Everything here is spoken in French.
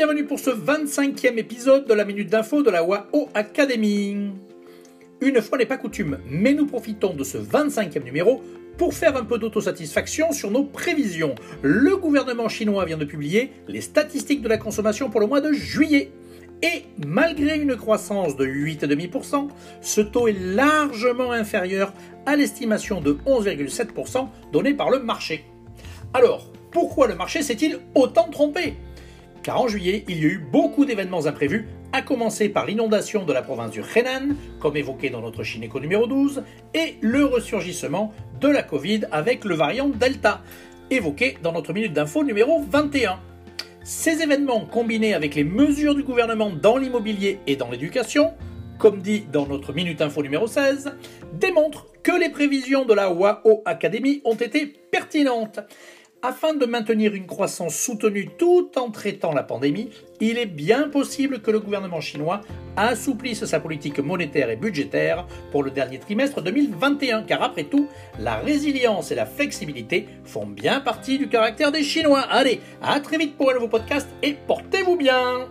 bienvenue pour ce 25e épisode de la Minute d'Info de la WAO Academy. Une fois n'est pas coutume, mais nous profitons de ce 25e numéro pour faire un peu d'autosatisfaction sur nos prévisions. Le gouvernement chinois vient de publier les statistiques de la consommation pour le mois de juillet. Et malgré une croissance de 8,5%, ce taux est largement inférieur à l'estimation de 11,7% donnée par le marché. Alors, pourquoi le marché s'est-il autant trompé? Car en juillet, il y a eu beaucoup d'événements imprévus, à commencer par l'inondation de la province du Henan, comme évoqué dans notre Chinéco numéro 12, et le ressurgissement de la Covid avec le variant Delta, évoqué dans notre minute d'info numéro 21. Ces événements, combinés avec les mesures du gouvernement dans l'immobilier et dans l'éducation, comme dit dans notre Minute Info numéro 16, démontrent que les prévisions de la WAO Academy ont été pertinentes. Afin de maintenir une croissance soutenue tout en traitant la pandémie, il est bien possible que le gouvernement chinois assouplisse sa politique monétaire et budgétaire pour le dernier trimestre 2021, car après tout, la résilience et la flexibilité font bien partie du caractère des Chinois. Allez, à très vite pour un nouveau podcast et portez-vous bien